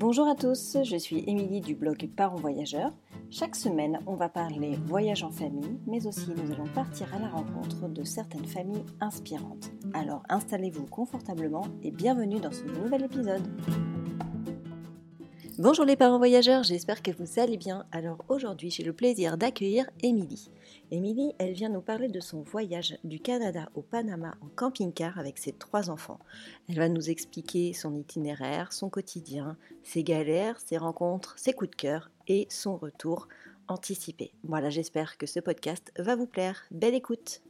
Bonjour à tous, je suis Émilie du blog Parents Voyageurs. Chaque semaine, on va parler voyage en famille, mais aussi nous allons partir à la rencontre de certaines familles inspirantes. Alors installez-vous confortablement et bienvenue dans ce nouvel épisode. Bonjour les parents voyageurs, j'espère que vous allez bien. Alors aujourd'hui, j'ai le plaisir d'accueillir Émilie. Émilie, elle vient nous parler de son voyage du Canada au Panama en camping-car avec ses trois enfants. Elle va nous expliquer son itinéraire, son quotidien, ses galères, ses rencontres, ses coups de cœur et son retour anticipé. Voilà, j'espère que ce podcast va vous plaire. Belle écoute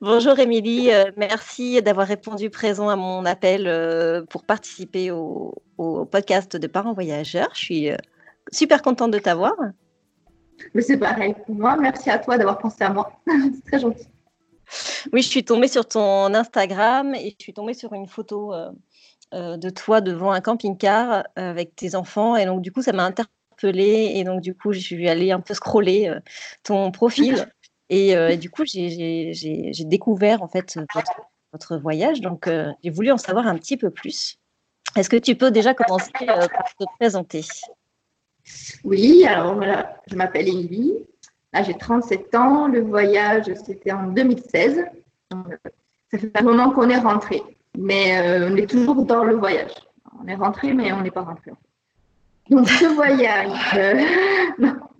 Bonjour Émilie, euh, merci d'avoir répondu présent à mon appel euh, pour participer au, podcast de Parents Voyageurs. Je suis euh, super contente de t'avoir. C'est pareil pour moi. Merci à toi d'avoir pensé à moi. C'est très gentil. Oui, je suis tombée sur ton Instagram et je suis tombée sur une photo de toi devant un camping-car avec tes enfants. Et donc, du coup, ça m'a interpellée. Et donc, du coup, je suis allée un peu scroller ton profil. Euh, et, du coup, j'ai découvert en fait votre, voyage, donc euh, j'ai voulu en savoir un petit peu plus. Est-ce que tu peux déjà commencer euh, par te présenter? Oui, alors voilà, je m'appelle Émilie. Là, j'ai 37 ans. Le voyage, c'était en 2016. Ça fait un moment qu'on est rentré, mais on est toujours dans le voyage. On est rentré, mais on n'est pas rentré. Donc, ce voyage,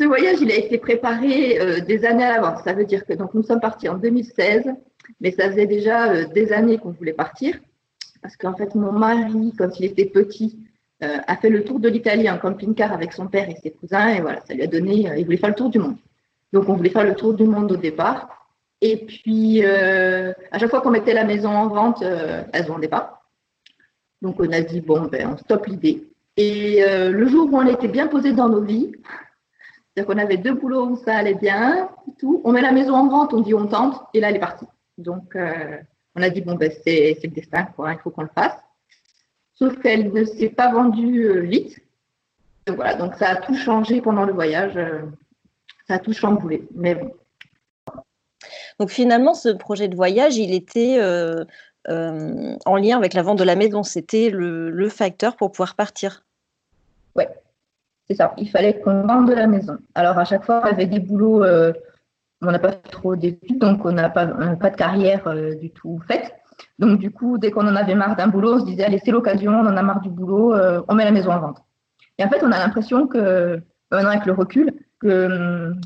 Ce voyage, il a été préparé euh, des années à l'avance. Ça veut dire que donc, nous sommes partis en 2016, mais ça faisait déjà euh, des années qu'on voulait partir. Parce qu'en fait, mon mari, quand il était petit, euh, a fait le tour de l'Italie en camping-car avec son père et ses cousins. Et voilà, ça lui a donné, il voulait faire le tour du monde. Donc, on voulait faire le tour du monde au départ. Et puis, à chaque fois qu'on mettait la maison en vente, elle ne se vendait pas. Donc, on a dit, bon, ben, on stoppe l'idée. Et le jour où on était bien posé dans nos vies, c'est-à-dire qu'on avait deux boulots où ça allait bien, tout. On met la maison en vente, on dit on tente, et là, elle est partie. Donc, euh, on a dit, bon, ben, c'est le destin, il faut qu'on le fasse. Sauf qu'elle ne s'est pas vendue euh, vite. Donc, voilà, donc ça a tout changé pendant le voyage. Euh, ça a tout chamboulé. Mais bon. Donc, finalement, ce projet de voyage, il était en lien avec la vente de la maison. C'était le, le facteur pour pouvoir partir. Ouais, c'est ça. Il fallait qu'on vende la maison. Alors, à chaque fois, on avait des boulots, euh, on n'a pas trop d'études, donc on n'a pas, pas de carrière euh, du tout faite. Donc, du coup, dès qu'on en avait marre d'un boulot, on se disait, allez, c'est l'occasion, on en a marre du boulot, euh, on met la maison en vente. Et en fait, on a l'impression que, maintenant avec le recul, que hum,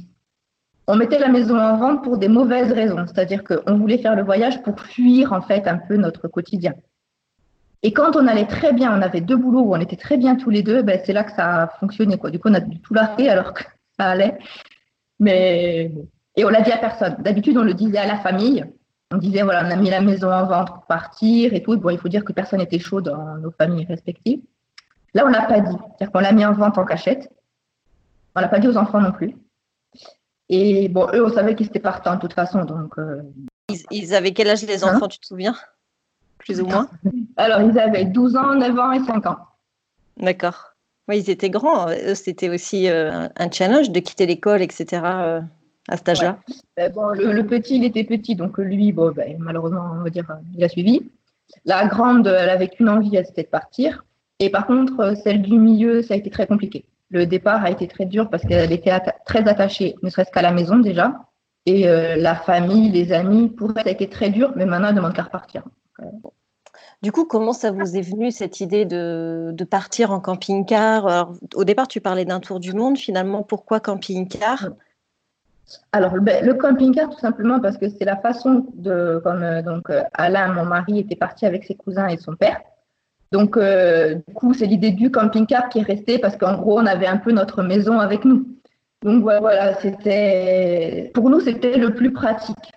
on mettait la maison en vente pour des mauvaises raisons. C'est-à-dire qu'on voulait faire le voyage pour fuir, en fait, un peu notre quotidien. Et quand on allait très bien, on avait deux boulots où on était très bien tous les deux, ben, c'est là que ça a fonctionné. Quoi. Du coup, on a du tout largué alors que ça allait. Mais, et on l'a dit à personne. D'habitude, on le disait à la famille. On disait, voilà, on a mis la maison en vente pour partir et tout. Bon, il faut dire que personne n'était chaud dans nos familles respectives. Là, on l'a pas dit. C'est-à-dire qu'on l'a mis en vente en cachette. On l'a pas dit aux enfants non plus. Et bon, eux, on savait qu'ils étaient partants de toute façon. Donc, euh, ils, avaient quel âge les enfants, hein tu te souviens? Plus ou moins? Alors, ils avaient 12 ans, 9 ans et 5 ans. D'accord. Oui, ils étaient grands. C'était aussi euh, un challenge de quitter l'école, etc. Euh, à cet âge-là? Ben bon, le, petit, il était petit, donc lui, bon, ben, malheureusement, on va dire, il a suivi. La grande, elle avait qu'une envie, c'était de partir. Et par contre, celle du milieu, ça a été très compliqué. Le départ a été très dur parce qu'elle était très attachée, ne serait-ce qu'à la maison déjà. Et euh, la famille, les amis, pour elle, ça a été très dur, mais maintenant, elle demande qu'à repartir. Du coup, comment ça vous est venu cette idée de, partir en camping-car? Au départ, tu parlais d'un tour du monde. Finalement, pourquoi camping-car? Alors, ben, le camping-car, tout simplement parce que c'est la façon de, comme euh, donc euh, Alain, mon mari, était parti avec ses cousins et son père. Donc, euh, du coup, c'est l'idée du camping-car qui est restée parce qu'en gros, on avait un peu notre maison avec nous. Donc, voilà, c'était, pour nous, c'était le plus pratique.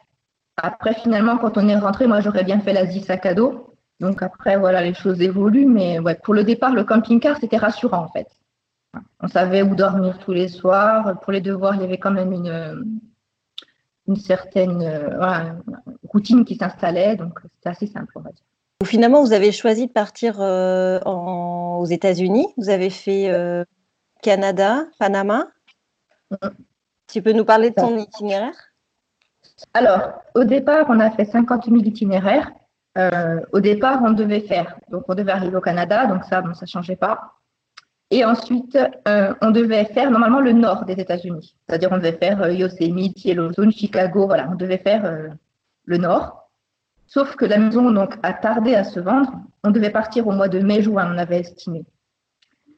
Après, finalement, quand on est rentré, moi, j'aurais bien fait l'Asie sac à dos. Donc après, voilà, les choses évoluent. Mais ouais, pour le départ, le camping-car, c'était rassurant, en fait. On savait où dormir tous les soirs. Pour les devoirs, il y avait quand même une, une certaine euh, routine qui s'installait. Donc, c'était assez simple, on va dire. Finalement, vous avez choisi de partir euh, aux États-Unis. Vous avez fait euh, Canada, Panama. Mm. Tu peux nous parler de ton itinéraire? Alors, au départ, on a fait 50 000 itinéraires. Au départ, on devait faire, donc on devait arriver au Canada, donc ça, bon, ça ne changeait pas. Et ensuite, euh, on devait faire normalement le nord des États-Unis. C'est-à-dire, on devait faire euh, Yosemite, Yellowstone, Chicago, voilà, on devait faire le nord. Sauf que la maison donc, a tardé à se vendre. On devait partir au mois de mai-juin, on avait estimé.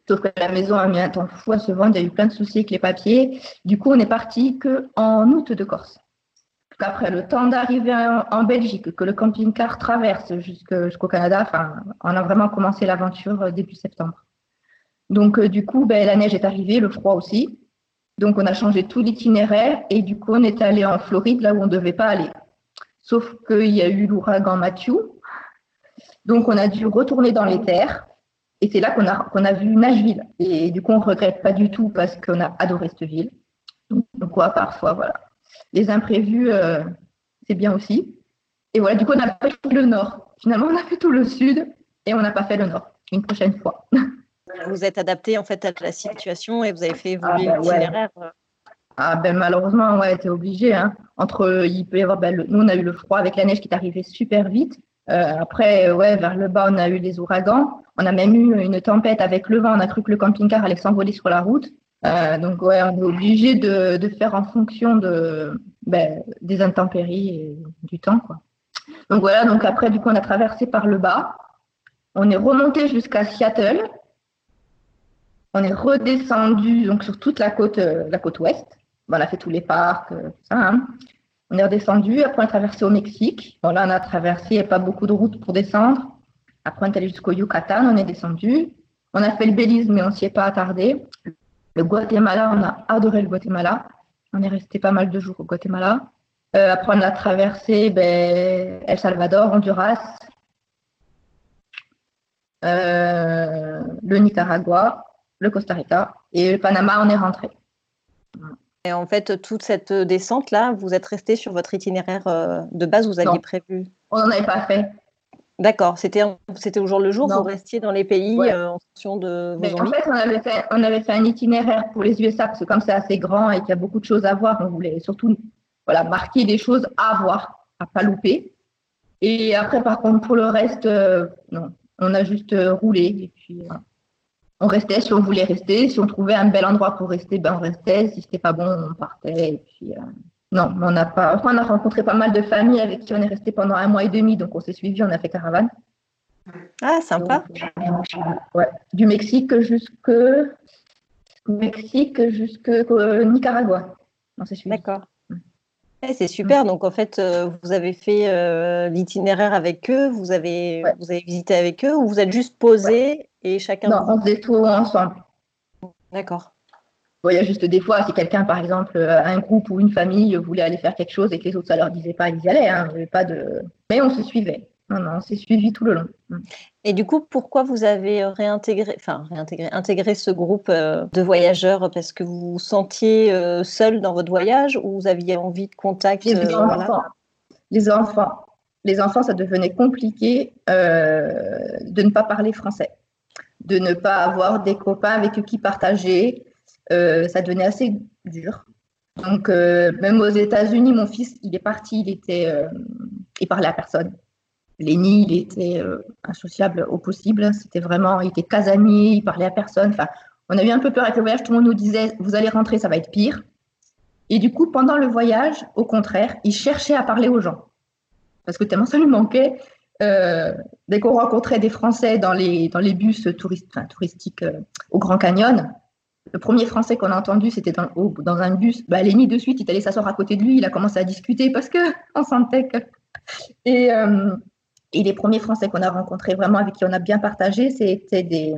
Sauf que la maison a mis un temps fou à se vendre, il y a eu plein de soucis avec les papiers. Du coup, on n'est parti qu'en août de Corse. Après le temps d'arriver en, Belgique, que le camping-car traverse jusqu'au Canada, enfin, on a vraiment commencé l'aventure euh, début septembre. Donc, euh, du coup, ben, la neige est arrivée, le froid aussi. Donc, on a changé tout l'itinéraire et du coup, on est allé en Floride, là où on ne devait pas aller. Sauf qu'il y a eu l'ouragan Matthew. Donc, on a dû retourner dans les terres. Et c'est là qu'on a, qu'on a vu Nashville. Et du coup, on ne regrette pas du tout parce qu'on a adoré cette ville. Donc, quoi, parfois, voilà les imprévus, euh, c'est bien aussi. Et voilà, du coup, on n'a pas fait le nord. Finalement, on a fait tout le sud et on n'a pas fait le nord. Une prochaine fois. Vous êtes adapté en fait à la situation et vous avez fait évoluer ah, l'itinéraire. Euh. Ah ben malheureusement, ouais, t'es obligé. Hein. Entre, il peut y avoir, ben, nous on a eu le froid avec la neige qui est arrivée super vite. Euh, après, ouais, vers le bas, on a eu des ouragans. On a même eu une tempête avec le vent. On a cru que le camping-car allait s'envoler sur la route. Euh, donc, ouais, on est obligé de, de, faire en fonction de, ben, des intempéries et du temps. Quoi. Donc, voilà, donc après, du coup, on a traversé par le bas. On est remonté jusqu'à Seattle. On est redescendu sur toute la côte, euh, ouest. on a fait tous les parcs, euh. Hein. On est redescendu. Après, on a traversé au Mexique. Là, on a traversé, il n'y a pas beaucoup de routes pour descendre. Après, on est allé jusqu'au Yucatan, on est descendu. On a fait le Belize, mais on s'y est pas attardé. Le Guatemala, on a adoré le Guatemala. On est resté pas mal de jours au Guatemala. Euh, après, on a traversé ben, El Salvador, Honduras, le Nicaragua, le Costa Rica et le Panama, on est rentré. Et en fait, toute cette descente-là, vous êtes resté sur votre itinéraire euh, de base, vous aviez prévu? On n'en avait pas fait. D'accord, c'était c'était au jour le jour, vous restiez dans les pays euh, en fonction de vos En fait on, avait fait, on avait fait un itinéraire pour les USA, parce que comme c'est assez grand et qu'il y a beaucoup de choses à voir, on voulait surtout voilà, marquer des choses à voir, à pas louper. Et après, par contre, pour le reste, euh, non, on a juste roulé. Et puis, on restait si on voulait rester. Si on trouvait un bel endroit pour rester, ben, on restait. Si c'était pas bon, on partait. Et puis, non, on n'a pas. on a rencontré pas mal de familles avec qui on est resté pendant un mois et demi, donc on s'est suivi, on a fait caravane. Ah, sympa. ouais, du Mexique jusque Mexique jusque euh, Nicaragua. D'accord. C'est super. Donc en fait, euh, vous avez fait euh, l'itinéraire avec eux, vous avez vous avez visité avec eux, ou vous êtes juste posé et chacun. Non, on faisait tout ensemble. D'accord il y a juste des fois, si quelqu'un, par exemple, euh, un groupe ou une famille voulait aller faire quelque chose et que les autres, ça leur disait pas, ils y allaient. Hein, pas de... Mais on se suivait. Non, non, on s'est suivi tout le long. Mm. Et du coup, pourquoi vous avez réintégré, enfin réintégré, intégré ce groupe euh, de voyageurs? Parce que vous vous sentiez euh, seul dans votre voyage ou vous aviez envie de contact Les enfants. Les enfants. Les enfants, ça devenait compliqué de ne pas parler français, de ne pas avoir des copains avec qui partager, euh, ça devenait assez dur. Donc, euh, même aux États-Unis, mon fils, il est parti, il était, euh, il parlait à personne. Lenny, il était insociable au possible. C'était vraiment, il était casanier, il parlait à personne. Enfin, on a eu un peu peur avec le voyage. Tout le monde nous disait, vous allez rentrer, ça va être pire. Et du coup, pendant le voyage, au contraire, il cherchait à parler aux gens. Parce que tellement ça lui manquait. dès qu'on rencontrait des Français dans les, bus touristiques au Grand Canyon, le premier français qu'on a entendu, c'était dans, un bus. Bah, Léni, de suite, il est allé s'asseoir à côté de lui. Il a commencé à discuter parce qu'on sentait que. Et, euh, et les premiers français qu'on a rencontrés, vraiment avec qui on a bien partagé, c'était des,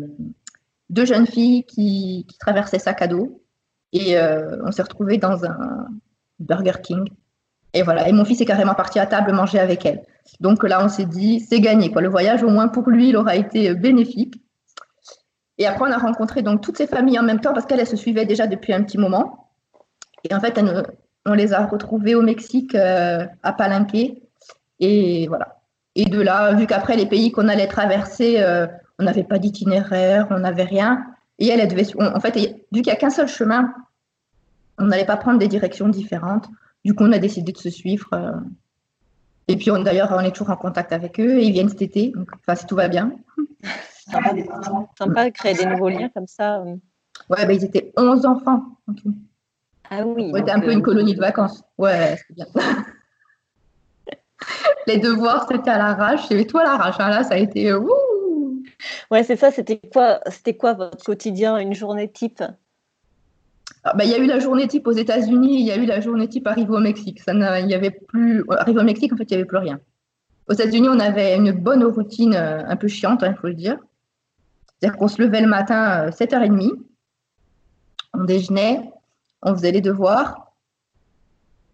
deux jeunes filles qui, traversaient sac à dos. Et euh, on s'est retrouvés dans un Burger King. Et voilà. Et mon fils est carrément parti à table manger avec elle. Donc là, on s'est dit, c'est gagné. Quoi. Le voyage, au moins pour lui, il aura été bénéfique. Et après, on a rencontré donc toutes ces familles en même temps parce qu'elles se suivaient déjà depuis un petit moment. Et en fait, on les a retrouvées au Mexique, euh, à Palenque. Et voilà. Et de là, vu qu'après, les pays qu'on allait traverser, euh, on n'avait pas d'itinéraire, on n'avait rien. Et elle, elle devait. en fait, vu qu'il n'y a qu'un seul chemin, on n'allait pas prendre des directions différentes. du coup, on a décidé de se suivre. et puis, d'ailleurs, on est toujours en contact avec eux. Et ils viennent cet été. Donc, enfin, si tout va bien. Sympa de créer des nouveaux liens comme ça. Ouais, bah, ils étaient 11 enfants en tout. Ah oui. C'était un peu une colonie de vacances. Ouais, c'est bien. Les devoirs, c'était à l'arrache. Et toi, à l'arrache. Hein. Là, ça a été. ouais, c'est ça. C'était quoi, c'était quoi votre quotidien, une journée type? Ah, bah, il y a eu la journée type aux États-Unis, il y a eu la journée type arrivée au Mexique. Ça il y avait plus. Arrivé au Mexique, en fait, il n'y avait plus rien. Aux États-Unis, on avait une bonne routine, euh, un peu chiante, il hein, faut le dire. C'est-à-dire qu'on se levait le matin à euh, 7h30, on déjeunait, on faisait les devoirs,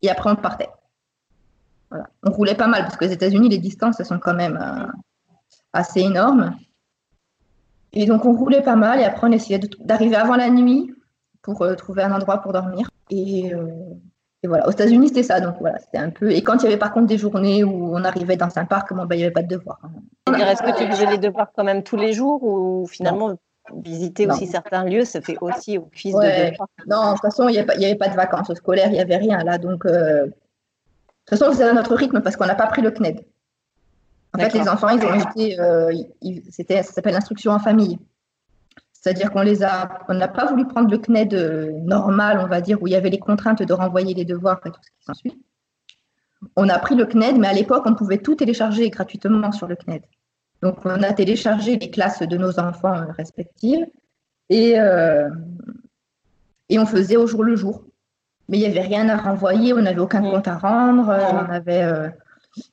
et après on partait. On roulait pas mal, parce qu'aux États-Unis, les distances, elles sont quand même euh, assez énormes. Et donc on roulait pas mal, et après on essayait d'arriver avant la nuit pour euh, trouver un endroit pour dormir. Et, euh, voilà, aux États-Unis, c'était ça. Donc voilà, c'était un peu. Et quand il y avait par contre des journées où on arrivait dans un parc, bon, bah, il n'y avait pas de devoirs. Hein. Est-ce que tu faisais les devoirs quand même tous les jours ou finalement visiter aussi certains lieux, ça fait aussi au fils de Non, de toute façon, il n'y avait, pas de vacances scolaires, il n'y avait rien là. Donc, euh, toute façon, c'était à notre rythme parce qu'on n'a pas pris le CNED. En fait, les enfants, ils ont été. c'était, ça s'appelle l'instruction en famille. C'est-à-dire qu'on les a, on n'a pas voulu prendre le CNED euh, normal, on va dire, où il y avait les contraintes de renvoyer les devoirs et tout ce qui s'ensuit. On a pris le CNED, mais à l'époque, on pouvait tout télécharger gratuitement sur le CNED. Donc, on a téléchargé les classes de nos enfants euh, respectives et, euh, et on faisait au jour le jour. Mais il n'y avait rien à renvoyer, on n'avait aucun compte à rendre, on avait,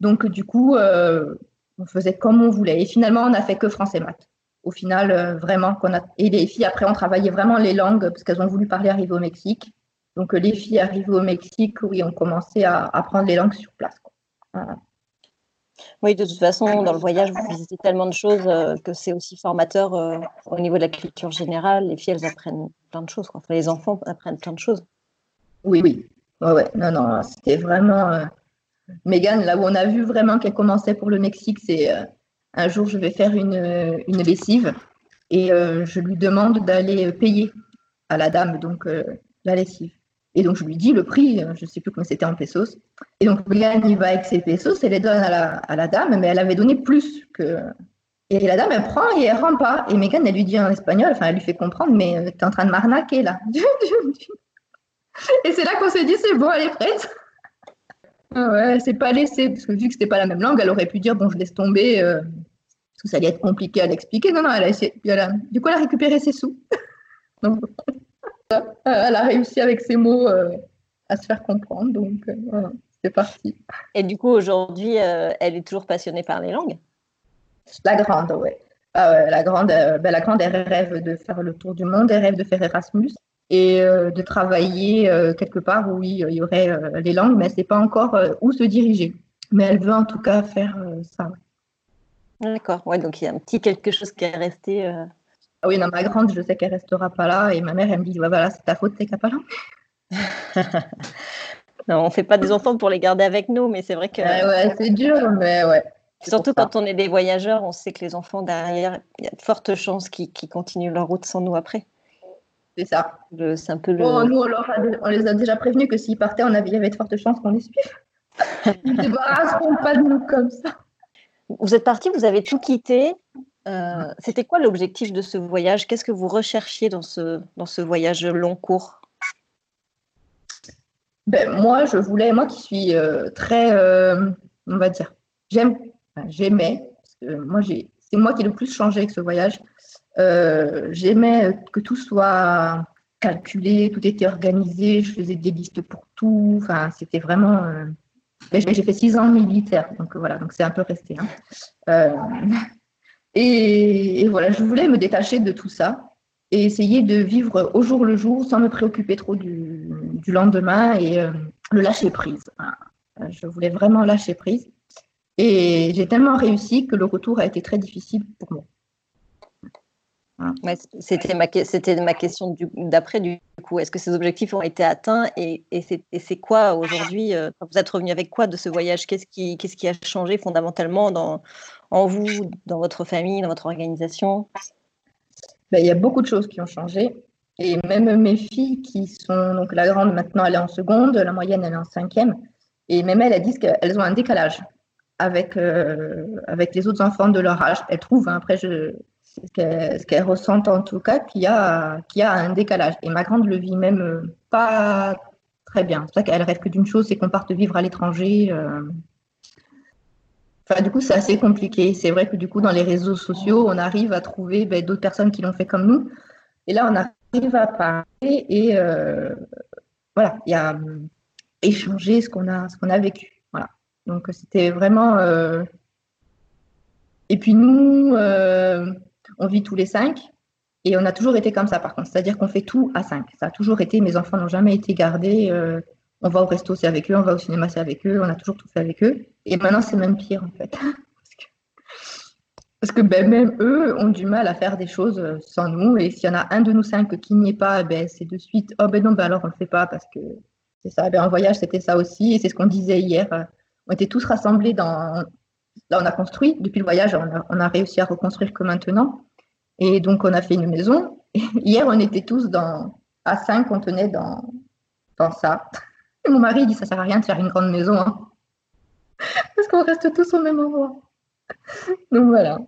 donc du coup, on faisait comme on voulait. Et finalement, on n'a fait que français maths au final, euh, vraiment, qu'on a. Et les filles, après, on travaillait vraiment les langues parce qu'elles ont voulu parler arriver au Mexique. Donc, euh, les filles arrivées au Mexique, oui, ont commencé à apprendre les langues sur place. Oui, de toute façon, dans le voyage, vous visitez tellement de choses euh, que c'est aussi formateur au niveau de la culture générale. Les filles, elles apprennent plein de choses. les enfants apprennent plein de choses. Oui, oui. Ouais. Non, non, c'était vraiment. Megan, là où on a vu vraiment qu'elle commençait pour le Mexique, c'est un jour, je vais faire une, une lessive et euh, je lui demande d'aller payer à la dame donc euh, la lessive. Et donc, je lui dis le prix, euh, je ne sais plus comment c'était en pesos. Et donc, Megan y va avec ses pesos, elle les donne à la, à la, dame, mais elle avait donné plus que. Et la dame, elle prend et elle rend pas. Et Megan, elle lui dit en espagnol, enfin, elle lui fait comprendre, mais tu es en train de m'arnaquer là. et c'est là qu'on s'est dit, c'est bon, elle est prête. Ah ouais, c'est pas laissé, parce que vu que c'était pas la même langue, elle aurait pu dire bon, je laisse tomber, euh, parce que ça allait être compliqué à l'expliquer. Non, non, elle a essayé. du coup, elle a récupéré ses sous. donc, elle a réussi avec ses mots euh, à se faire comprendre, donc euh, c'est parti. Et du coup, aujourd'hui, elle est toujours passionnée par les langues? La grande, ouais. Ah la grande, ben, la grande, elle rêve de faire le tour du monde, elle rêve de faire Erasmus et euh, de travailler euh, quelque part où il y aurait euh, les langues, mais elle ne sait pas encore où se diriger. Mais elle veut en tout cas faire ça. D'accord, ouais, donc il y a un petit quelque chose qui est resté. Ah oui, non, ma grande, je sais qu'elle restera pas là, et ma mère, elle me dit, ouais, voilà, c'est ta faute, t'es pas là. non, on fait pas des enfants pour les garder avec nous, mais c'est vrai que. Ouais, c'est dur, mais ouais. Surtout quand on est des voyageurs, on sait que les enfants derrière, il y a de fortes chances qu'ils continuent leur route sans nous après. C'est ça. C'est un peu le... nous, on, les a déjà prévenus que s'ils partaient, on avait, il y avait de fortes chances qu'on les suive. Ils ne débarrasseront pas de nous comme ça. Vous êtes parti, vous avez tout quitté. Euh, c'était quoi l'objectif de ce voyage? Qu'est-ce que vous recherchiez dans ce, dans ce voyage long cours? Ben, Moi, je voulais, moi qui suis euh, très, euh, on va dire, j'aime, j'aimais, moi, c'est moi qui ai le plus changé avec ce voyage. Euh, j'aimais que tout soit calculé, tout était organisé, je faisais des listes pour tout. Enfin, c'était vraiment. Euh, j'ai fait six ans militaire, donc voilà, donc c'est un peu resté. Hein. Euh, et, voilà, je voulais me détacher de tout ça et essayer de vivre au jour le jour sans me préoccuper trop du, lendemain et le lâcher prise. Je voulais vraiment lâcher prise. Et j'ai tellement réussi que le retour a été très difficile pour moi. Hein. c'était ma, c'était ma question d'après, du coup. Est-ce que ces objectifs ont été atteints et, c'est, quoi aujourd'hui euh, Vous êtes revenu avec quoi de ce voyage? Qu'est-ce qui, qu'est-ce qui a changé fondamentalement dans, en vous, dans votre famille, dans votre organisation? Ben, Il y a beaucoup de choses qui ont changé. Et même mes filles qui sont, donc la grande maintenant elle est en seconde, la moyenne elle est en cinquième, et même elles, elles disent qu'elles ont un décalage avec, euh, avec les autres enfants de leur âge. Elles trouvent, hein, après je, ce qu'elles ressentent en tout cas, qu'il y, a, qu'il y a un décalage. Et ma grande le vit même euh, pas très bien. C'est ça qu'elle rêve que d'une chose, c'est qu'on parte vivre à l'étranger. Euh. Enfin, du coup, c'est assez compliqué. C'est vrai que du coup, dans les réseaux sociaux, on arrive à trouver ben, d'autres personnes qui l'ont fait comme nous. Et là, on arrive à parler et euh, voilà, il y a échanger ce qu'on a, ce a vécu. Voilà. Donc, c'était vraiment. Et puis nous, on vit tous les cinq. Et on a toujours été comme ça, par contre. C'est-à-dire qu'on fait tout à cinq. Ça a toujours été, mes enfants n'ont jamais été gardés. Euh, on va au resto, c'est avec eux. On va au cinéma, c'est avec eux. On a toujours tout fait avec eux. Et maintenant, c'est même pire, en fait. Parce que, ben, même eux ont du mal à faire des choses euh, sans nous. Et s'il y en a un de nous cinq qui n'y est pas, ben, c'est de suite, oh ben non, ben alors on ne le fait pas parce que c'est ça. Ben, en voyage, c'était ça aussi. Et c'est ce qu'on disait hier. On était tous rassemblés dans, Là, on a construit. Depuis le voyage, on a, réussi à reconstruire que maintenant. Et donc, on a fait une maison. hier, on était tous dans, à cinq, on tenait dans, dans ça. Et mon mari dit, ça sert à rien de faire une grande maison. Hein. Parce qu'on reste tous au même endroit. Donc voilà.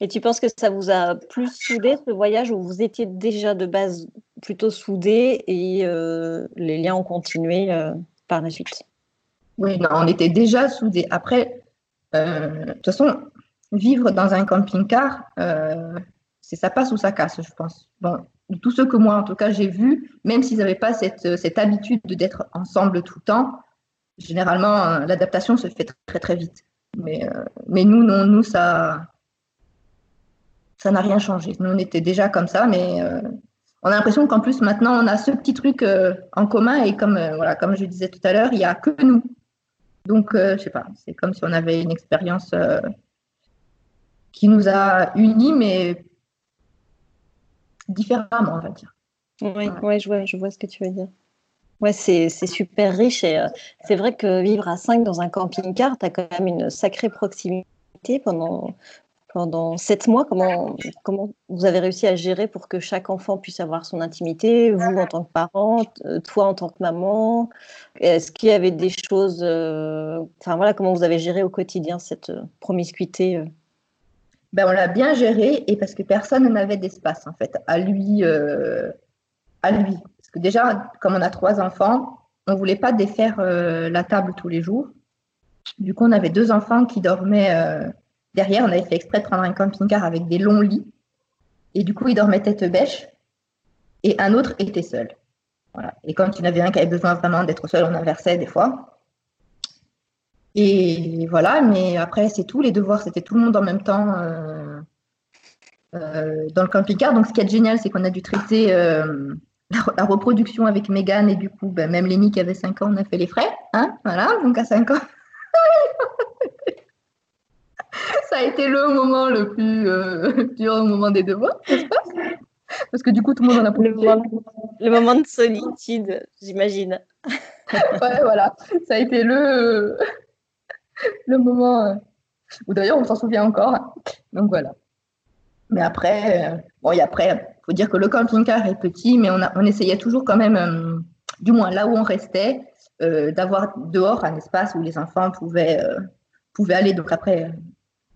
Et tu penses que ça vous a plus soudé ce voyage où vous étiez déjà de base plutôt soudés et euh, les liens ont continué euh, par la suite? Oui, on était déjà soudés. Après, euh, de toute façon, vivre dans un camping-car, euh, c'est ça passe ou ça casse, je pense. Bon, tous ceux que moi, en tout cas, j'ai vus, même s'ils n'avaient pas cette, cette habitude d'être ensemble tout le temps, généralement, euh, l'adaptation se fait très, très vite. Mais, mais nous, non, nous, ça ça n'a rien changé. Nous, on était déjà comme ça, mais on a l'impression qu'en plus, maintenant, on a ce petit truc en commun et comme, voilà, comme je disais tout à l'heure, il n'y a que nous. Donc, je euh, je sais pas, c'est comme si on avait une expérience euh, qui nous a unis, mais différemment, on va dire. Oui, ouais. je, vois, je vois ce que tu veux dire. Ouais, c'est super riche et euh, c'est vrai que vivre à 5 dans un camping-car, tu as quand même une sacrée proximité pendant, pendant sept mois. Comment, comment vous avez réussi à gérer pour que chaque enfant puisse avoir son intimité, vous en tant que parent, euh, toi en tant que maman? Est-ce qu'il y avait des choses, euh, enfin voilà, comment vous avez géré au quotidien cette euh, promiscuité ben, on l'a bien géré et parce que personne n'avait d'espace en fait à lui, à lui. Parce que déjà, comme on a trois enfants, on voulait pas défaire la table tous les jours. Du coup, on avait deux enfants qui dormaient Derrière, on avait fait exprès de prendre un camping-car avec des longs lits. Et du coup, il dormait tête bêche. Et un autre était seul. Et quand il y en avait un qui avait besoin vraiment d'être seul, on inversait des fois. Et voilà, mais après, c'est tout. Les devoirs, c'était tout le monde en même temps euh, euh, dans le camping-car. Donc, ce qui est génial, c'est qu'on a dû traiter euh, la, reproduction avec Megan. Et du coup, ben, même Lémi qui avait 5 ans, on a fait les frais. Hein? Voilà, donc à 5 ans. ça a été le moment le plus euh, dur au moment des devoirs, Parce que du coup, tout le monde en a le moment, le moment de solitude, j'imagine. ouais, voilà. Ça a été le, le moment euh, où d'ailleurs on s'en souvient encore. Donc voilà. Mais après, euh, bon, et après, il faut dire que le camping-car est petit, mais on, a, on essayait toujours quand même, du moins là où on restait, d'avoir dehors un espace où les enfants pouvaient, pouvaient aller. Donc après,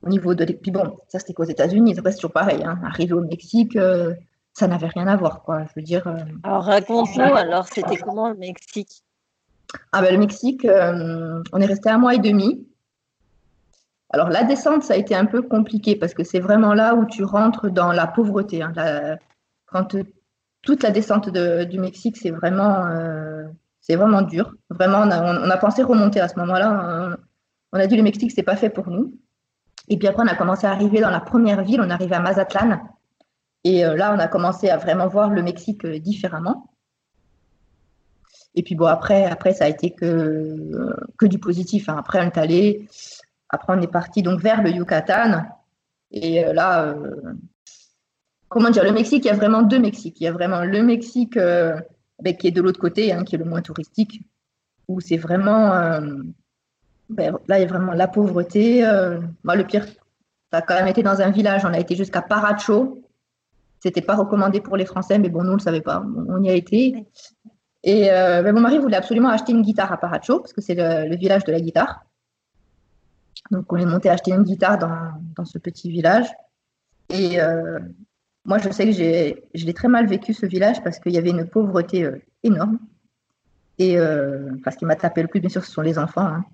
au niveau de. Puis bon, ça c'était qu'aux États-Unis, c'est toujours pareil. Hein. Arrivé au Mexique, euh, ça n'avait rien à voir, quoi. Je veux dire. Euh, alors raconte-nous, alors c'était comment le Mexique? Ah ben le Mexique, euh, on est resté un mois et demi. Alors la descente, ça a été un peu compliqué parce que c'est vraiment là où tu rentres dans la pauvreté. Hein. quand toute la descente du Mexique, c'est vraiment, c'est vraiment dur. Vraiment, on a, on a, pensé remonter à ce moment-là. On a dit le Mexique, c'est pas fait pour nous. Et puis après, on a commencé à arriver dans la première ville, on arrivé à Mazatlan. Et euh, là, on a commencé à vraiment voir le Mexique euh, différemment. Et puis bon, après, après ça a été que, euh, que du positif. Hein. Après, on est allé, après, on est parti donc vers le Yucatan. Et là, comment dire, le Mexique, il y a vraiment deux Mexiques. Il y a vraiment le Mexique ben, qui est de l'autre côté, hein, qui est le moins touristique, où c'est vraiment ben, là, il y a vraiment la pauvreté. Euh, le pire, ça a quand même été dans un village. On a été jusqu'à Paracho. C'était pas recommandé pour les Français, mais bon, nous, on ne le savait pas. On y a été. Et ben, mon mari voulait absolument acheter une guitare à Paracho, parce que c'est le, village de la guitare. Donc, on est monté acheter une guitare dans, dans ce petit village. Et moi, je sais que je l'ai très mal vécu ce village parce qu'il y avait une pauvreté énorme. Et euh, ce qui m'a tapé le plus, bien sûr, ce sont les enfants. Hein.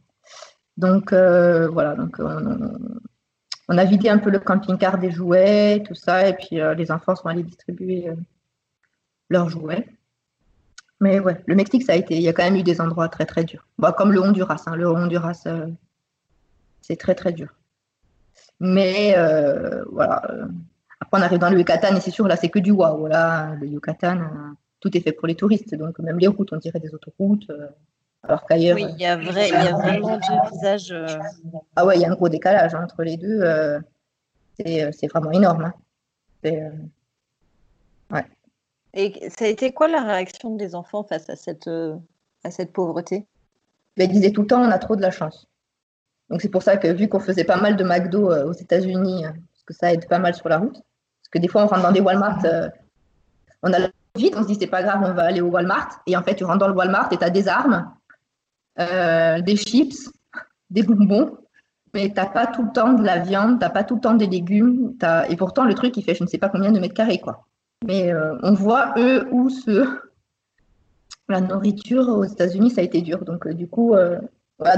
Donc euh, voilà, donc on, a vidé un peu le camping-car des jouets, tout ça, et puis euh, les enfants sont allés distribuer leurs jouets. Mais ouais, le Mexique, ça a été, il y a quand même eu des endroits très très durs. Comme le Honduras, hein. le Honduras, c'est très très dur. Mais voilà. Après, on arrive dans le Yucatan et c'est sûr, là, c'est que du waouh. Là, le Yucatan, tout est fait pour les touristes. Donc, même les routes, on dirait des autoroutes. Euh, alors qu'ailleurs. Oui, il y, a vrai, il y a vraiment deux visages. Euh, ah ouais, il y a un gros décalage entre les deux. Euh, c'est vraiment énorme. Hein. Ouais. Et ça a été quoi la réaction des enfants face à cette, à cette pauvreté? Ben, Ils disaient tout le temps on a trop de la chance. Donc c'est pour ça que vu qu'on faisait pas mal de McDo aux États-Unis, parce que ça aide pas mal sur la route, parce que des fois on rentre dans des Walmart, on a vite, on se dit c'est pas grave, on va aller au Walmart. Et en fait, tu rentres dans le Walmart et tu as des armes, euh, des chips, des bonbons, mais tu n'as pas tout le temps de la viande, tu n'as pas tout le temps des légumes. Et pourtant, le truc, il fait je ne sais pas combien de mètres carrés. Quoi. Mais euh, on voit, eux, où ce... la nourriture aux États-Unis, ça a été dur. Donc, euh, du coup,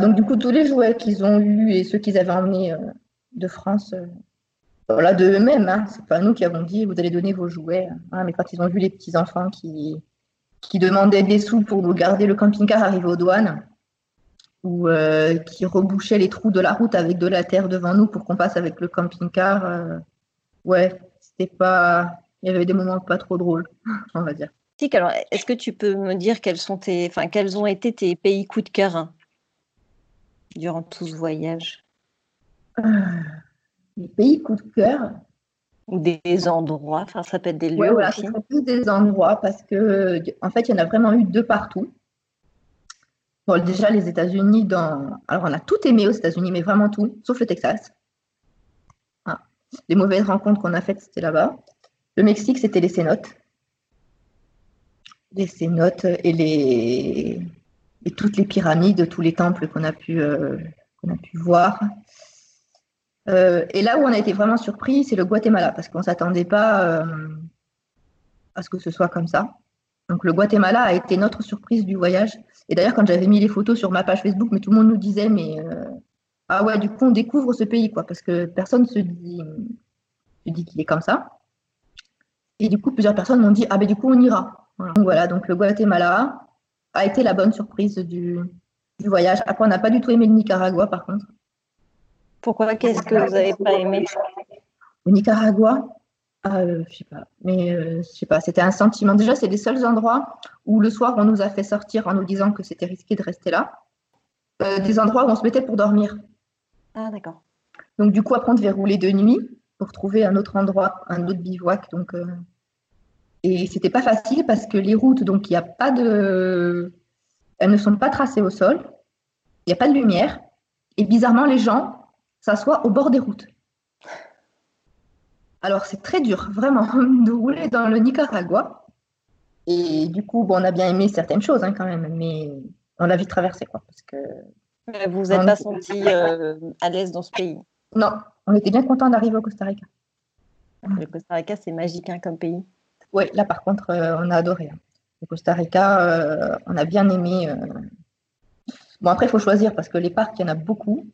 donc, du coup, tous les jouets qu'ils ont eus et ceux qu'ils avaient emmenés de France, voilà, de eux-mêmes. Hein. C'est pas nous qui avons dit vous allez donner vos jouets. Hein. Mais quand ils ont vu les petits enfants qui, qui demandaient des sous pour nous garder le camping-car arrivé aux douanes, ou euh, qui rebouchaient les trous de la route avec de la terre devant nous pour qu'on passe avec le camping-car, euh, ouais, c'était pas. Il y avait des moments pas trop drôles, on va dire. Alors, est-ce que tu peux me dire quels sont tes, enfin, quels ont été tes pays coup de cœur hein, durant tout ce voyage? Euh, des pays coup de cœur? Ou des endroits, enfin ça peut être des lieux ouais, voilà, plus des endroits parce que en fait il y en a vraiment eu deux partout. Déjà les États-Unis, dans... alors on a tout aimé aux États-Unis, mais vraiment tout, sauf le Texas. Ah. Les mauvaises rencontres qu'on a faites, c'était là-bas. Le Mexique, c'était les cénotes. Les cénotes et les et toutes les pyramides, tous les temples qu'on a pu euh, a pu voir. Euh, et là où on a été vraiment surpris, c'est le Guatemala, parce qu'on ne s'attendait pas euh, à ce que ce soit comme ça. Donc le Guatemala a été notre surprise du voyage. Et d'ailleurs, quand j'avais mis les photos sur ma page Facebook, mais tout le monde nous disait, mais euh, ah ouais, du coup, on découvre ce pays, quoi, parce que personne se dit, se dit qu'il est comme ça. Et du coup, plusieurs personnes m'ont dit, ah ben du coup, on ira. Donc voilà, donc le Guatemala a été la bonne surprise du, du voyage. Après, on n'a pas du tout aimé le Nicaragua, par contre. Pourquoi? Qu'est-ce que vous n'avez pas aimé? Au Nicaragua euh, Je sais pas. Mais euh, je sais pas, c'était un sentiment. Déjà, c'est les seuls endroits où le soir, on nous a fait sortir en nous disant que c'était risqué de rester là. Euh, des endroits où on se mettait pour dormir. Ah, d'accord. Donc, du coup, après, on devait rouler de nuit pour trouver un autre endroit, un autre bivouac. Donc, euh... Et c'était pas facile parce que les routes, donc, il n'y a pas de. Elles ne sont pas tracées au sol. Il n'y a pas de lumière. Et bizarrement, les gens s'assoit au bord des routes. Alors c'est très dur, vraiment, de rouler dans le Nicaragua. Et du coup, bon, on a bien aimé certaines choses hein, quand même, mais on l'a vite traversé. Quoi, parce que vous n'êtes pas senti euh, à l'aise dans ce pays Non, on était bien content d'arriver au Costa Rica. Le Costa Rica, c'est magique hein, comme pays. Oui, là par contre, euh, on a adoré. Hein. Le Costa Rica, euh, on a bien aimé. Bon, après, il faut choisir parce que les parcs, il y en a beaucoup.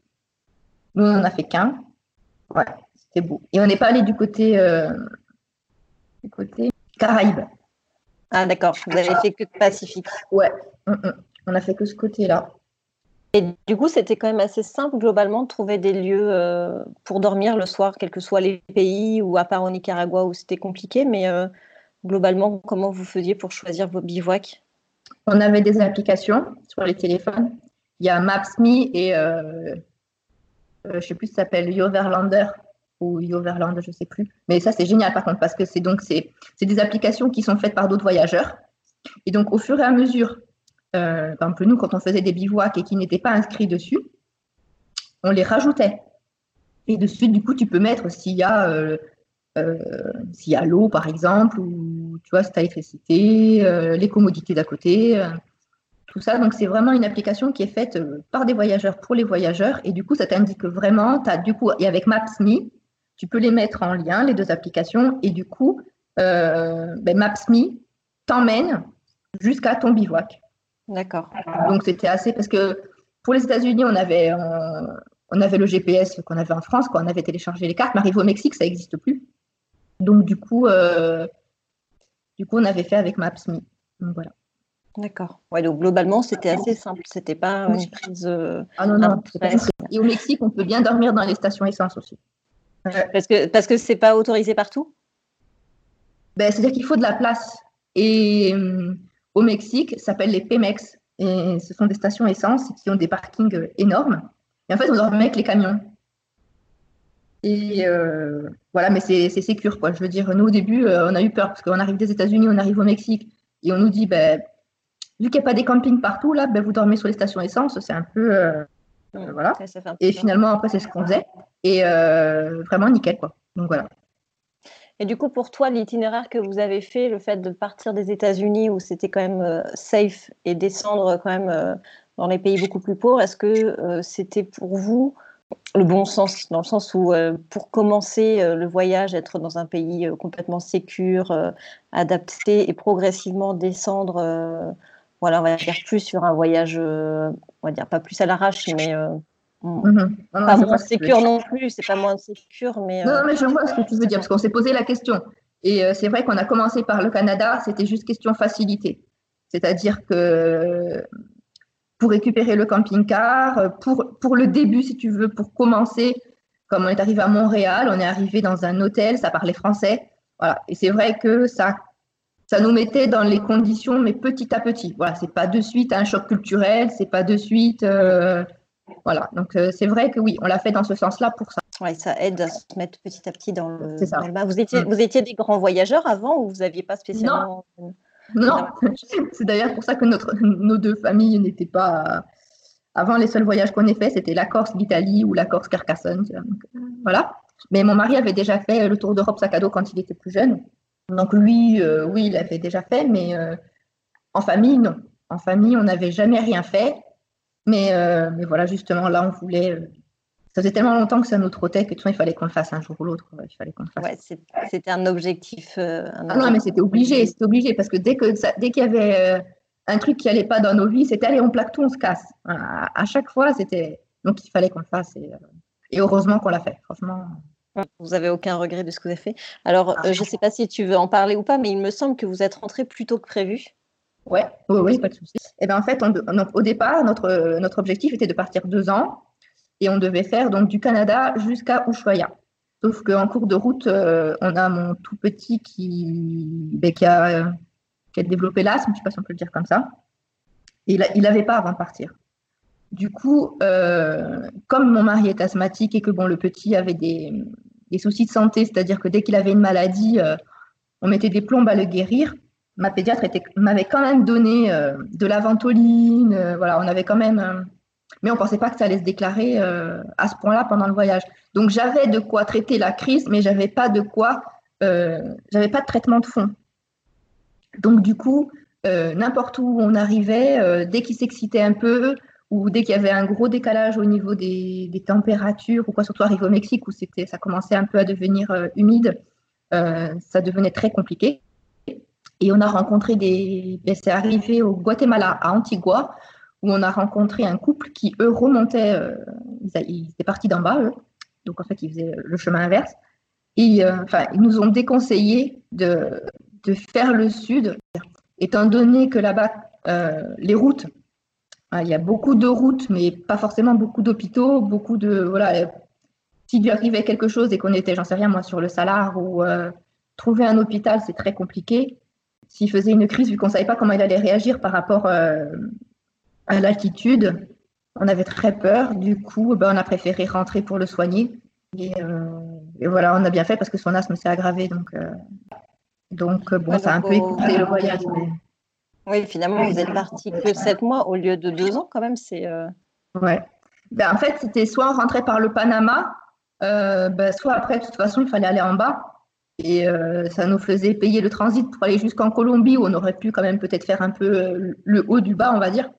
Nous, on n'en a fait qu'un. Ouais, c'était beau. Et on n'est pas allé du côté, euh, du côté Caraïbes. Ah, d'accord. Vous avez fait que le Pacifique. Ouais, mm, mm. on a fait que ce côté-là. Et du coup, c'était quand même assez simple globalement de trouver des lieux euh, pour dormir le soir, quels que soient les pays ou à part au Nicaragua où c'était compliqué. Mais euh, globalement, comment vous faisiez pour choisir vos bivouacs? On avait des applications sur les téléphones. Il y a Maps.me et euh, je ne sais plus, ça s'appelle Yoverlander ou Yoverland, je ne sais plus. Mais ça, c'est génial par contre, parce que c'est donc c'est des applications qui sont faites par d'autres voyageurs. Et donc, au fur et à mesure, euh, par exemple, nous, quand on faisait des bivouacs et qui n'étaient pas inscrits dessus, on les rajoutait. Et dessus, du coup, tu peux mettre s'il y a euh, s'il y a l'eau, par exemple, ou tu vois, si tu as les commodités d'à côté, tout ça. Donc, c'est vraiment une application qui est faite par des voyageurs pour les voyageurs. Et du coup, ça t'indique vraiment, as, du coup, et avec Maps.me, tu peux les mettre en lien, les deux applications, et du coup, ben, Maps.me t'emmène jusqu'à ton bivouac. D'accord. Donc c'était assez parce que pour les États-Unis, on avait on avait le GPS qu'on avait en France quand on avait téléchargé les cartes, mais arrivé au Mexique, ça n'existe plus. Donc du coup, euh, du coup, on avait fait avec Maps.me. Donc voilà. D'accord. Ouais, donc globalement, c'était assez simple. C'était pas une prise. Euh, ah non, non. Et au Mexique, on peut bien dormir dans les stations essence aussi. Parce que parce que c'est pas autorisé partout? Ben, c'est-à-dire qu'il faut de la place. Et hum, au Mexique, ça s'appelle les Pemex. Et ce sont des stations essence qui ont des parkings euh, énormes. Et en fait, on dormait avec les camions. Et euh, voilà, mais c'est sécure, quoi. Je veux dire, nous, au début, euh, on a eu peur parce qu'on arrive des États-Unis, on arrive au Mexique et on nous dit, ben, vu qu'il n'y a pas des campings partout, là, ben, vous dormez sur les stations essence. C'est un peu. Voilà. et finalement, après, c'est ce qu'on faisait. Et vraiment nickel, quoi. Donc voilà. Et du coup, pour toi, l'itinéraire que vous avez fait, le fait de partir des États-Unis où c'était quand même euh, safe et descendre quand même euh, dans les pays beaucoup plus pauvres, est-ce que euh, c'était pour vous le bon sens, dans le sens où pour commencer le voyage, être dans un pays complètement sécure, adapté et progressivement descendre, voilà, on va dire plus sur un voyage, on va dire pas plus à l'arrache, mais Mhm. pas moins sécure non plus, c'est pas moins sécure, mais. Non, mais je vois ce que tu veux dire, parce qu'on s'est posé la question. Et euh, c'est vrai qu'on a commencé par le Canada, c'était juste question facilité. C'est-à-dire que pour récupérer le camping-car, pour, pour le début, si tu veux, pour commencer, comme on est arrivé à Montréal, on est arrivé dans un hôtel, ça parlait français. Voilà. Et c'est vrai que ça, ça nous mettait dans les conditions, mais petit à petit. Voilà, c'est pas de suite un choc culturel, c'est pas de suite. Euh, voilà, donc euh, c'est vrai que oui, on l'a fait dans ce sens-là pour ça. Oui, ça aide à se mettre petit à petit dans le, bas. Vous étiez, mm. vous étiez des grands voyageurs avant ou vous n'aviez pas spécialement. Non, non. c'est d'ailleurs pour ça que notre, nos deux familles n'étaient pas. Avant, les seuls voyages qu'on ait fait, c'était la Corse, l'Italie ou la Corse, Carcassonne. Euh, voilà. Mais mon mari avait déjà fait le tour d'Europe sac à dos quand il était plus jeune. Donc lui, euh, oui, il l'avait déjà fait, mais en famille, non. En famille, on n'avait jamais rien fait. Mais, euh, mais voilà, justement, là, on voulait. Euh, ça faisait tellement longtemps que ça nous trottait que il fallait qu'on le fasse un jour ou l'autre. Il fallait qu'on fasse. Ouais, c'était un objectif. Euh, ah non, mais c'était obligé, c'était obligé parce que dès que dès qu'il y avait un truc qui allait pas dans nos vies, c'était allez, on plaque tout, on se casse. À, chaque fois, c'était donc il fallait qu'on le fasse et, et heureusement qu'on l'a fait. Franchement. Vous n'avez aucun regret de ce que vous avez fait. Alors, ah. je ne sais pas si tu veux en parler ou pas, mais il me semble que vous êtes rentré plus tôt que prévu. Ouais, oui, oui, pas de souci. Et eh ben en fait, au départ, notre, notre objectif était de partir deux ans et on devait faire donc du Canada jusqu'à Ushuaia. Sauf qu'en cours de route, euh, on a mon tout petit qui, ben, qui, a, qui a développé l'asthme, je ne sais pas si on peut le dire comme ça. Et il n'avait pas avant de partir. Du coup, euh, comme mon mari est asthmatique et que bon, le petit avait des, des soucis de santé, c'est-à-dire que dès qu'il avait une maladie, euh, on mettait des plombes à le guérir ma pédiatre m'avait quand même donné euh, de la ventoline. Euh, voilà, on avait quand même. Mais on ne pensait pas que ça allait se déclarer à ce point-là pendant le voyage. Donc j'avais de quoi traiter la crise, mais j'avais pas de quoi. j'avais pas de traitement de fond. Donc du coup, n'importe où on arrivait, dès qu'il s'excitait un peu, ou dès qu'il y avait un gros décalage au niveau des, températures, ou quoi, surtout arrivé au Mexique où ça commençait un peu à devenir humide, ça devenait très compliqué. Et on a rencontré des. Ben, c'est arrivé au Guatemala, à Antigua, où on a rencontré un couple qui, eux, remontaient. Euh, ils, étaient partis d'en bas, eux. Donc, en fait, ils faisaient le chemin inverse. Et euh, enfin, ils nous ont déconseillé de, faire le sud, étant donné que là-bas, euh, les routes, il y a beaucoup de routes, mais pas forcément beaucoup d'hôpitaux, beaucoup de. Voilà, s'il lui arrivait quelque chose et qu'on était, j'en sais rien, moi, sur le Salar ou trouver un hôpital, c'est très compliqué s'il faisait une crise, vu qu'on ne savait pas comment il allait réagir par rapport euh, à l'altitude, on avait très peur. Du coup, ben, on a préféré rentrer pour le soigner. Euh, et, voilà, on a bien fait parce que son asthme s'est aggravé. Donc, euh, donc bon, ça a un peu écouté le voyage. Oui, finalement, vous êtes parti que sept mois au lieu de deux ans, quand même. C'est. Ouais. Ben, en fait, c'était soit on rentrait par le Panama, ben, soit après, de toute façon, il fallait aller en bas. Et euh, ça nous faisait payer le transit pour aller jusqu'en Colombie, où on aurait pu quand même peut-être faire un peu euh, le haut du bas, on va dire.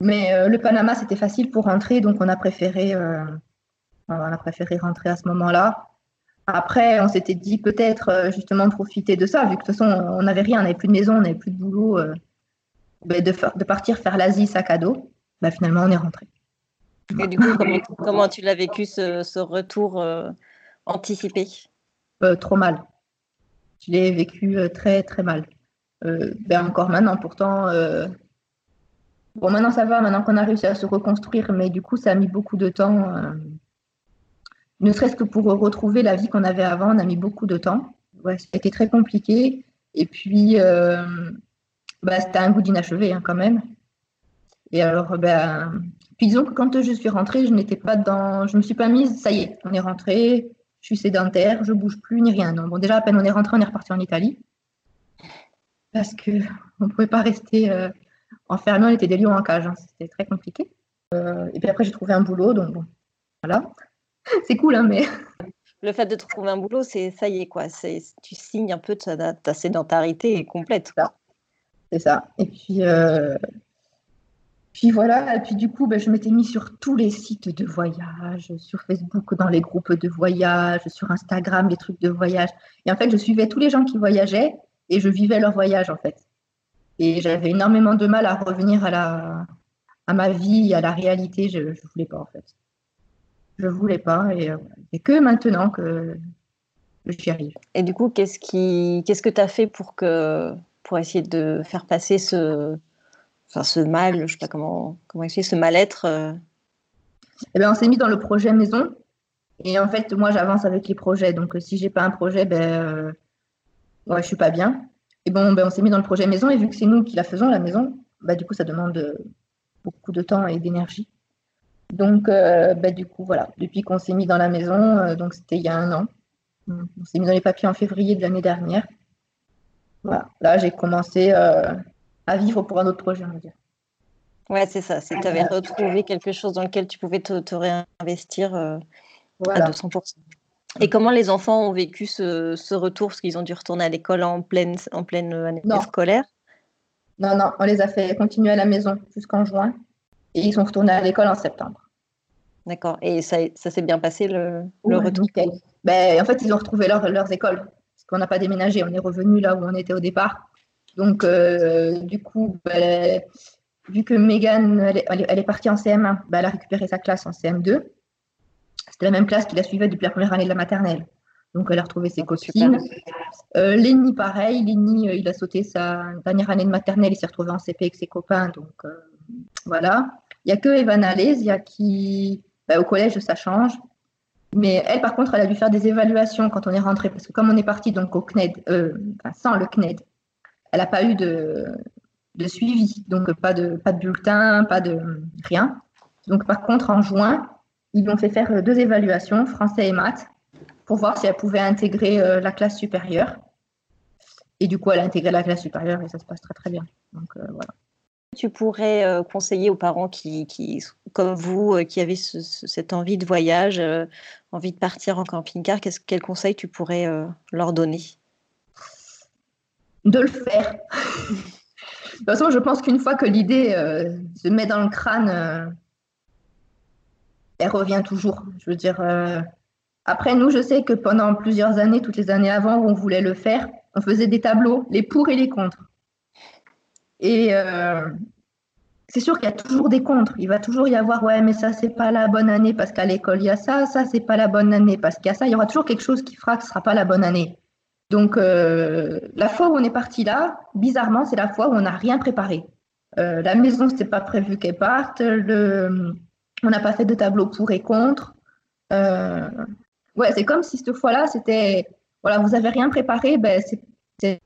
Mais euh, le Panama, c'était facile pour rentrer, donc on a préféré, on a préféré rentrer à ce moment-là. Après, on s'était dit peut-être justement profiter de ça, vu que de toute façon, on n'avait rien, on n'avait plus de maison, on n'avait plus de boulot, ben, de, de, partir faire l'Asie sac à dos. Ben, finalement, on est rentré. Et du coup, comment, comment tu l'as vécu ce, ce retour anticipé? Euh, trop mal. Je l'ai vécu euh, très très mal. Euh, ben encore maintenant, pourtant. Bon, maintenant ça va, maintenant qu'on a réussi à se reconstruire, mais du coup, ça a mis beaucoup de temps. Ne serait-ce que pour retrouver la vie qu'on avait avant, on a mis beaucoup de temps. Été très compliqué. Et puis, bah, c'était un goût d'inachevé hein, quand même. Et alors, ben, puis disons que quand je suis rentrée, je n'étais pas dans, je me suis pas mise, ça y est, on est rentré, je suis sédentaire, je bouge plus ni rien. Non. Bon, déjà, à peine on est rentré, on est reparti en Italie. Parce qu'on ne pouvait pas rester euh, enfermé, on était des lions en cage. Hein. C'était très compliqué. Euh, et puis après, j'ai trouvé un boulot, donc voilà. C'est cool, hein, mais. Le fait de trouver un boulot, c'est ça y est, quoi. Tu signes un peu ta, ta sédentarité complète. C'est ça. Et puis, euh, puis voilà, et puis du coup, ben, je m'étais mis sur tous les sites de voyage, sur Facebook dans les groupes de voyage, sur Instagram les trucs de voyage. Et en fait, je suivais tous les gens qui voyageaient et je vivais leur voyage en fait. Et j'avais énormément de mal à revenir à, la, à ma vie, à la réalité. Je ne voulais pas en fait. Je ne voulais pas et, euh, que maintenant que j'y arrive. Et du coup, qu'est-ce, qui, qu'est-ce que tu as fait pour, que, pour essayer de faire passer ce, enfin ce mal, je sais pas comment, comment expliquer, ce mal-être euh? eh ben, On s'est mis dans le projet maison. Et en fait, moi, j'avance avec les projets. Donc, euh, si j'ai pas un projet, ben, euh, ouais, je suis pas bien. Et bon, ben, on s'est mis dans le projet maison. Et vu que c'est nous qui la faisons, la maison, ben, du coup, ça demande beaucoup de temps et d'énergie. Donc, ben, du coup, voilà. Depuis qu'on s'est mis dans la maison, donc c'était il y a un an. On s'est mis dans les papiers en février de l'année dernière. Voilà. Là, j'ai commencé à vivre pour un autre projet, on va dire. Ouais, c'est ça. C'est que tu avais retrouvé quelque chose dans lequel tu pouvais te, réinvestir euh, à 200%. Et comment les enfants ont vécu ce, retour? Parce qu'ils ont dû retourner à l'école en pleine, en pleine année scolaire Non, non, on les a fait continuer à la maison jusqu'en juin. Et ils sont retournés à l'école en septembre. D'accord. Et ça, ça s'est bien passé le, le retour ben, En fait, ils ont retrouvé leurs écoles. Parce qu'on n'a pas déménagé. On est revenu là où on était au départ. Donc, euh, du coup, bah, vu que Megan, elle, est partie en CM1, bah, elle a récupéré sa classe en CM2. C'était la même classe qui la suivait depuis la première année de la maternelle. Donc, elle a retrouvé ses copines. Euh, Lenny, pareil. Lenny, euh, il a sauté sa dernière année de maternelle. Il s'est retrouvé en CP avec ses copains. Donc, euh, voilà. Il n'y a que Evan Alès, qui, bah, au collège, ça change. Mais elle, par contre, elle a dû faire des évaluations quand on est rentré. Parce que comme on est parti donc au CNED, sans le CNED, elle n'a pas eu de, suivi, donc pas de, pas de bulletin, pas de rien. Donc par contre, en juin, ils lui ont fait faire deux évaluations, français et maths, pour voir si elle pouvait intégrer euh, la classe supérieure. Et du coup, elle a intégré la classe supérieure et ça se passe très très bien. Donc euh, voilà. Tu pourrais euh, conseiller aux parents qui, comme vous, qui avaient cette envie de voyage, envie de partir en camping-car, quel conseil tu pourrais leur donner? De le faire. de toute façon, je pense qu'une fois que l'idée euh, se met dans le crâne, euh, elle revient toujours. Je veux dire, euh, après, nous, je sais que pendant plusieurs années, toutes les années avant où on voulait le faire, on faisait des tableaux, les pour et les contre. Et c'est sûr qu'il y a toujours des contre. Il va toujours y avoir, ouais, mais ça, c'est pas la bonne année parce qu'à l'école, il y a ça, ça, c'est pas la bonne année parce qu'il y a ça. Il y aura toujours quelque chose qui fera que ce sera pas la bonne année. Donc, euh, la fois où on est parti là, bizarrement, c'est la fois où on n'a rien préparé. Euh, la maison, c'était pas prévu qu'elle parte. On n'a pas fait de tableau pour et contre. Euh, ouais, c'est comme si cette fois-là, c'était, voilà, vous avez rien préparé, ben c'est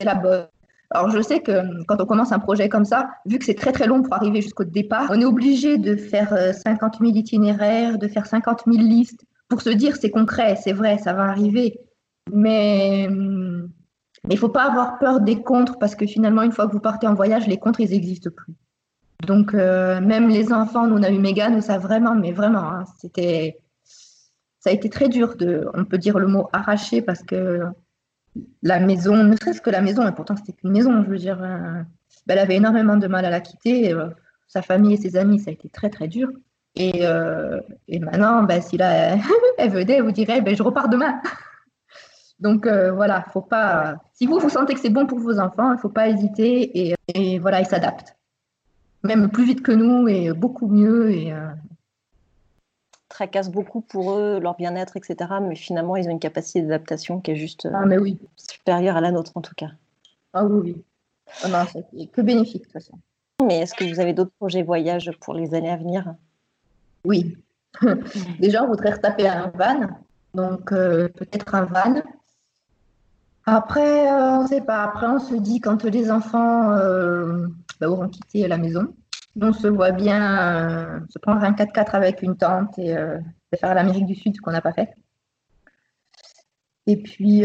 la bonne. Alors, je sais que quand on commence un projet comme ça, vu que c'est très très long pour arriver jusqu'au départ, on est obligé de faire 50 000 itinéraires, de faire 50 000 listes pour se dire c'est concret, c'est vrai, ça va arriver. Mais il ne faut pas avoir peur des contres parce que finalement, une fois que vous partez en voyage, les contres, ils n'existent plus. Donc, euh, même les enfants, nous, on a eu Megan, ça vraiment, mais vraiment, hein, c'était, ça a été très dur de, on peut dire le mot arracher parce que la maison, ne serait-ce que la maison, et pourtant c'était qu'une maison, je veux dire, ben, elle avait énormément de mal à la quitter. sa famille et ses amis, ça a été très très dur. Et, et maintenant, ben, si là, elle venait, elle vous dirait, ben, je repars demain. Donc voilà, faut pas. Si vous vous sentez que c'est bon pour vos enfants, il ne faut pas hésiter et, et voilà, ils s'adaptent même plus vite que nous et beaucoup mieux. Euh... Tracasse beaucoup pour eux, leur bien-être, etc. Mais finalement, ils ont une capacité d'adaptation qui est juste ah, mais oui. supérieure à la nôtre, en tout cas. Ah oui, oui. Ah c'est que bénéfique, de toute façon. Mais est-ce que vous avez d'autres projets voyage pour les années à venir? Oui. Déjà, on voudrait retaper un van. Donc, euh, peut-être un van. Après, euh, on ne sait pas. Après, on se dit quand les enfants euh, bah, auront quitté la maison, on se voit bien euh, se prendre un 4x4 avec une tente et, faire l'Amérique du Sud, ce qu'on n'a pas fait. Et puis,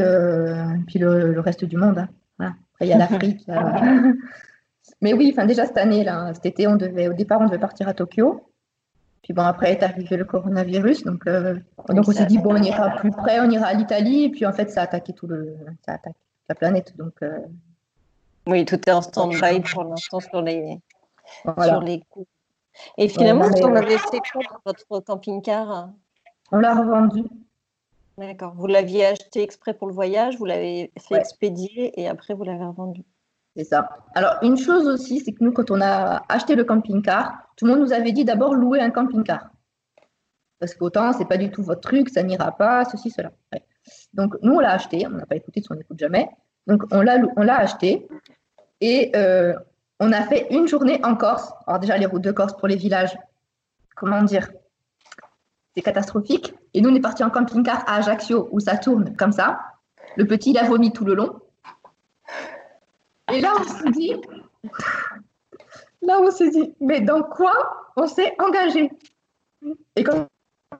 puis le, reste du monde. Hein. Après, il y a l'Afrique. Mais oui, enfin, déjà cette année, là, cet été, on devait, au départ, on devait partir à Tokyo. Puis bon, après est arrivé le coronavirus, donc, euh, donc on s'est dit, bon, on ira plus près, on ira à l'Italie, et puis en fait, ça a attaqué tout le, ça a la planète. Donc, euh, Oui, tout est en stand-by pour l'instant sur les, sur les coûts. Et finalement, vous en avez fait quoi votre camping-car? On l'a revendu. D'accord. Vous l'aviez acheté exprès pour le voyage, vous l'avez fait expédier et après vous l'avez revendu. C'est ça. Alors, une chose aussi, c'est que nous, quand on a acheté le camping-car, tout le monde nous avait dit d'abord louer un camping-car. Parce qu'autant, ce n'est pas du tout votre truc, ça n'ira pas, ceci, cela. Donc, nous, on l'a acheté, on n'a pas écouté on n'écoute jamais. Donc, on l'a acheté et euh, on a fait une journée en Corse. Alors, déjà, les routes de Corse pour les villages, comment dire C'est catastrophique. Et nous, on est parti en camping-car à Ajaccio où ça tourne comme ça. Le petit, il a vomi tout le long. Et là, on se dit, là, on se dit, mais dans quoi on s'est engagé? Et quand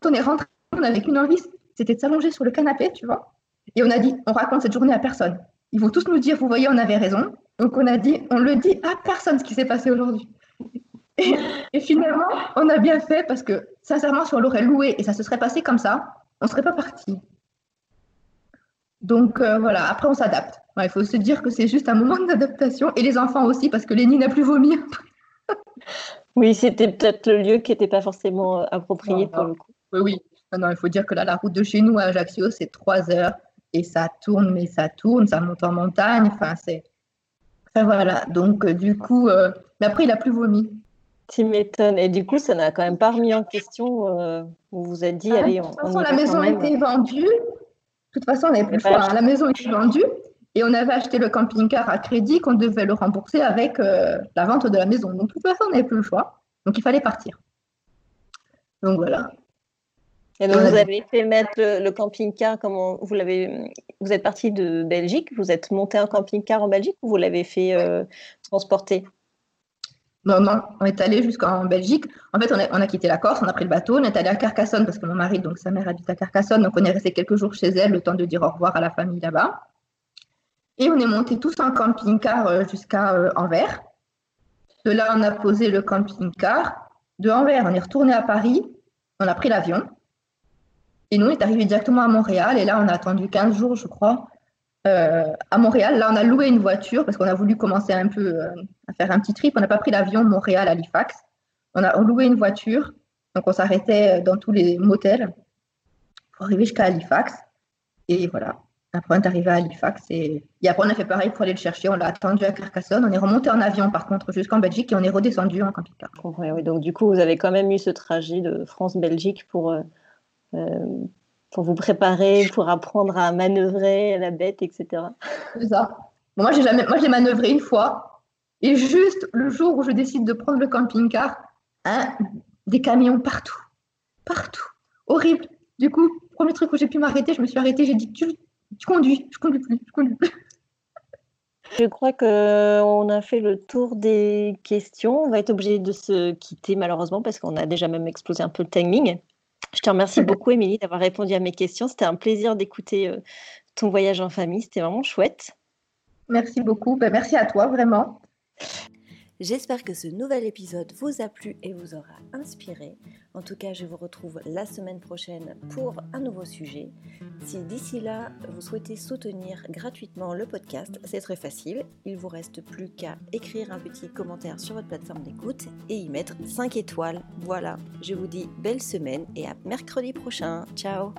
on est rentré, on n'avait qu'une envie, c'était de s'allonger sur le canapé, tu vois. Et on a dit, on raconte cette journée à personne. Ils vont tous nous dire, vous voyez, on avait raison. Donc on a dit, on le dit à personne ce qui s'est passé aujourd'hui. Et, finalement, on a bien fait parce que sincèrement, si on l'aurait loué et ça se serait passé comme ça, on ne serait pas parti. Donc euh, voilà, après on s'adapte. il faut se dire que c'est juste un moment d'adaptation et les enfants aussi parce que Lénie n'a plus vomi. oui, c'était peut-être le lieu qui n'était pas forcément euh, approprié pour le coup. Oui, oui. Non, il faut dire que là, la route de chez nous à Ajaccio, c'est trois heures et ça tourne, mais ça tourne, ça monte en montagne. Enfin, c'est. Voilà. Donc, euh, du coup, mais après, il n'a plus vomi. Tu m'étonnes. Et du coup, ça n'a quand même pas remis en question. vous vous êtes dit, ah, allez, on. De toute façon, la maison a été vendue. De toute façon, on n'avait plus le choix. Hein. La maison était vendue et on avait acheté le camping-car à crédit qu'on devait le rembourser avec euh, la vente de la maison. Donc, de toute façon, on n'avait plus le choix. Donc, il fallait partir. Donc, voilà. Et donc, vous avez fait mettre le, camping-car, comment vous l'avez, vous êtes parti de Belgique, vous êtes monté un camping-car en Belgique ou vous l'avez fait euh, transporter? Non, non, on est allé jusqu'en Belgique. En fait, on a, quitté la Corse, on a pris le bateau, on est allé à Carcassonne parce que mon mari, donc sa mère habite à Carcassonne, donc on est resté quelques jours chez elle, le temps de dire au revoir à la famille là-bas. Et on est monté tous en camping-car euh, jusqu'à euh, Anvers. De là, on a posé le camping-car. De Anvers, on est retourné à Paris, on a pris l'avion. Et nous, on est arrivé directement à Montréal. Et là, on a attendu 15 jours, je crois, euh, à Montréal. Là, on a loué une voiture parce qu'on a voulu commencer un peu euh, à faire un petit trip. On n'a pas pris l'avion Montréal-Halifax. On a loué une voiture. Donc, on s'arrêtait dans tous les motels pour arriver jusqu'à Halifax. Et voilà. Après, on est arrivé à Halifax. Et, après, on a fait pareil pour aller le chercher. On l'a attendu à Carcassonne. On est remonté en avion, par contre, jusqu'en Belgique et on est redescendu en camping-car. donc, du coup, vous avez quand même eu ce trajet de France-Belgique pour. Euh, pour vous préparer, pour apprendre à manœuvrer la bête, etc. C'est ça. moi, j'ai jamais, moi, j'ai manœuvré une fois. Et juste le jour où je décide de prendre le camping-car, hein, des camions partout. Partout. Horrible. Du coup, premier truc où j'ai pu m'arrêter, je me suis arrêtée, j'ai dit tu, conduis, je conduis plus, je conduis plus. Je crois qu'on a fait le tour des questions. On va être obligé de se quitter malheureusement parce qu'on a déjà même explosé un peu le timing. Je te remercie beaucoup, Émilie, d'avoir répondu à mes questions. C'était un plaisir d'écouter euh, ton voyage en famille. C'était vraiment chouette. Merci beaucoup. Ben, merci à toi, vraiment. J'espère que ce nouvel épisode vous a plu et vous aura inspiré. En tout cas, je vous retrouve la semaine prochaine pour un nouveau sujet. Si d'ici là, vous souhaitez soutenir gratuitement le podcast, c'est très facile. Il vous reste plus qu'à écrire un petit commentaire sur votre plateforme d'écoute et y mettre 5 étoiles. Voilà, je vous dis belle semaine et à mercredi prochain. Ciao